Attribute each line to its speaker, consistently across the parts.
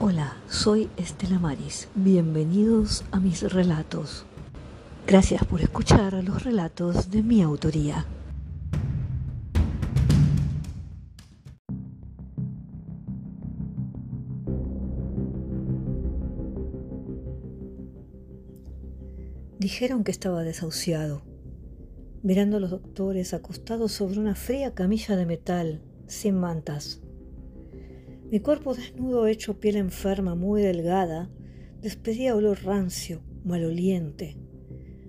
Speaker 1: Hola, soy Estela Maris. Bienvenidos a mis relatos. Gracias por escuchar los relatos de mi autoría. Dijeron que estaba desahuciado, mirando a los doctores acostados sobre una fría camilla de metal, sin mantas. Mi cuerpo desnudo hecho piel enferma muy delgada despedía olor rancio, maloliente,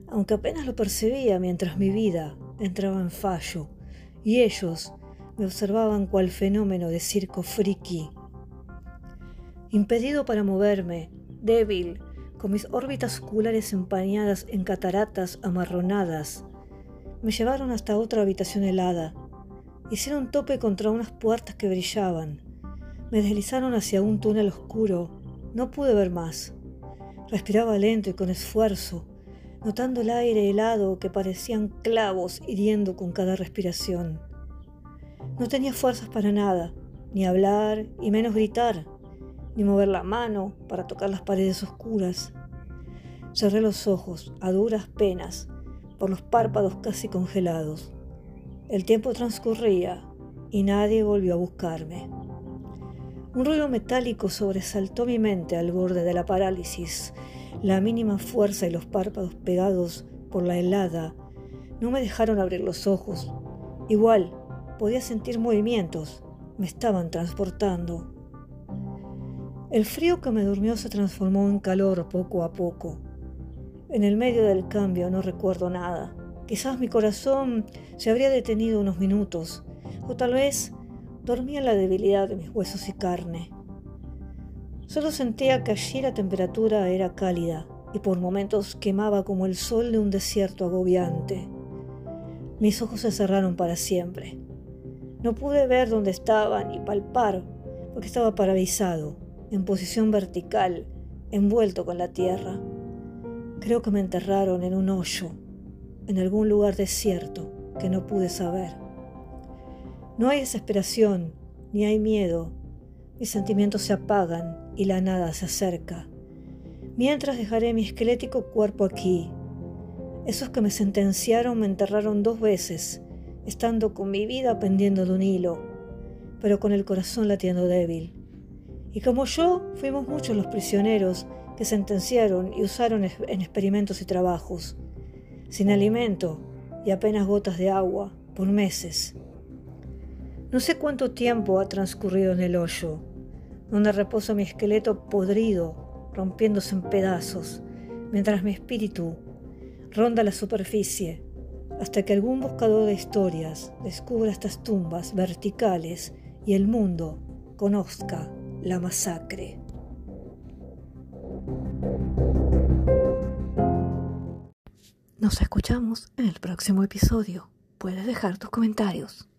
Speaker 1: aunque apenas lo percibía mientras mi vida entraba en fallo y ellos me observaban cual fenómeno de circo friki. Impedido para moverme, débil, con mis órbitas oculares empañadas en cataratas amarronadas, me llevaron hasta otra habitación helada. Hicieron tope contra unas puertas que brillaban me deslizaron hacia un túnel oscuro. No pude ver más. Respiraba lento y con esfuerzo, notando el aire helado que parecían clavos hiriendo con cada respiración. No tenía fuerzas para nada, ni hablar y menos gritar, ni mover la mano para tocar las paredes oscuras. Cerré los ojos a duras penas, por los párpados casi congelados. El tiempo transcurría y nadie volvió a buscarme. Un ruido metálico sobresaltó mi mente al borde de la parálisis. La mínima fuerza y los párpados pegados por la helada no me dejaron abrir los ojos. Igual, podía sentir movimientos. Me estaban transportando. El frío que me durmió se transformó en calor poco a poco. En el medio del cambio no recuerdo nada. Quizás mi corazón se habría detenido unos minutos, o tal vez dormía en la debilidad de mis huesos y carne. Solo sentía que allí la temperatura era cálida y por momentos quemaba como el sol de un desierto agobiante. Mis ojos se cerraron para siempre. No pude ver dónde estaba ni palpar porque estaba paralizado, en posición vertical, envuelto con la tierra. Creo que me enterraron en un hoyo, en algún lugar desierto que no pude saber. No hay desesperación, ni hay miedo. Mis sentimientos se apagan y la nada se acerca. Mientras dejaré mi esquelético cuerpo aquí. Esos que me sentenciaron me enterraron dos veces, estando con mi vida pendiendo de un hilo, pero con el corazón latiendo débil. Y como yo, fuimos muchos los prisioneros que sentenciaron y usaron en experimentos y trabajos, sin alimento y apenas gotas de agua, por meses. No sé cuánto tiempo ha transcurrido en el hoyo, donde reposa mi esqueleto podrido, rompiéndose en pedazos, mientras mi espíritu ronda la superficie, hasta que algún buscador de historias descubra estas tumbas verticales y el mundo conozca la masacre. Nos escuchamos en el próximo episodio. Puedes dejar tus comentarios.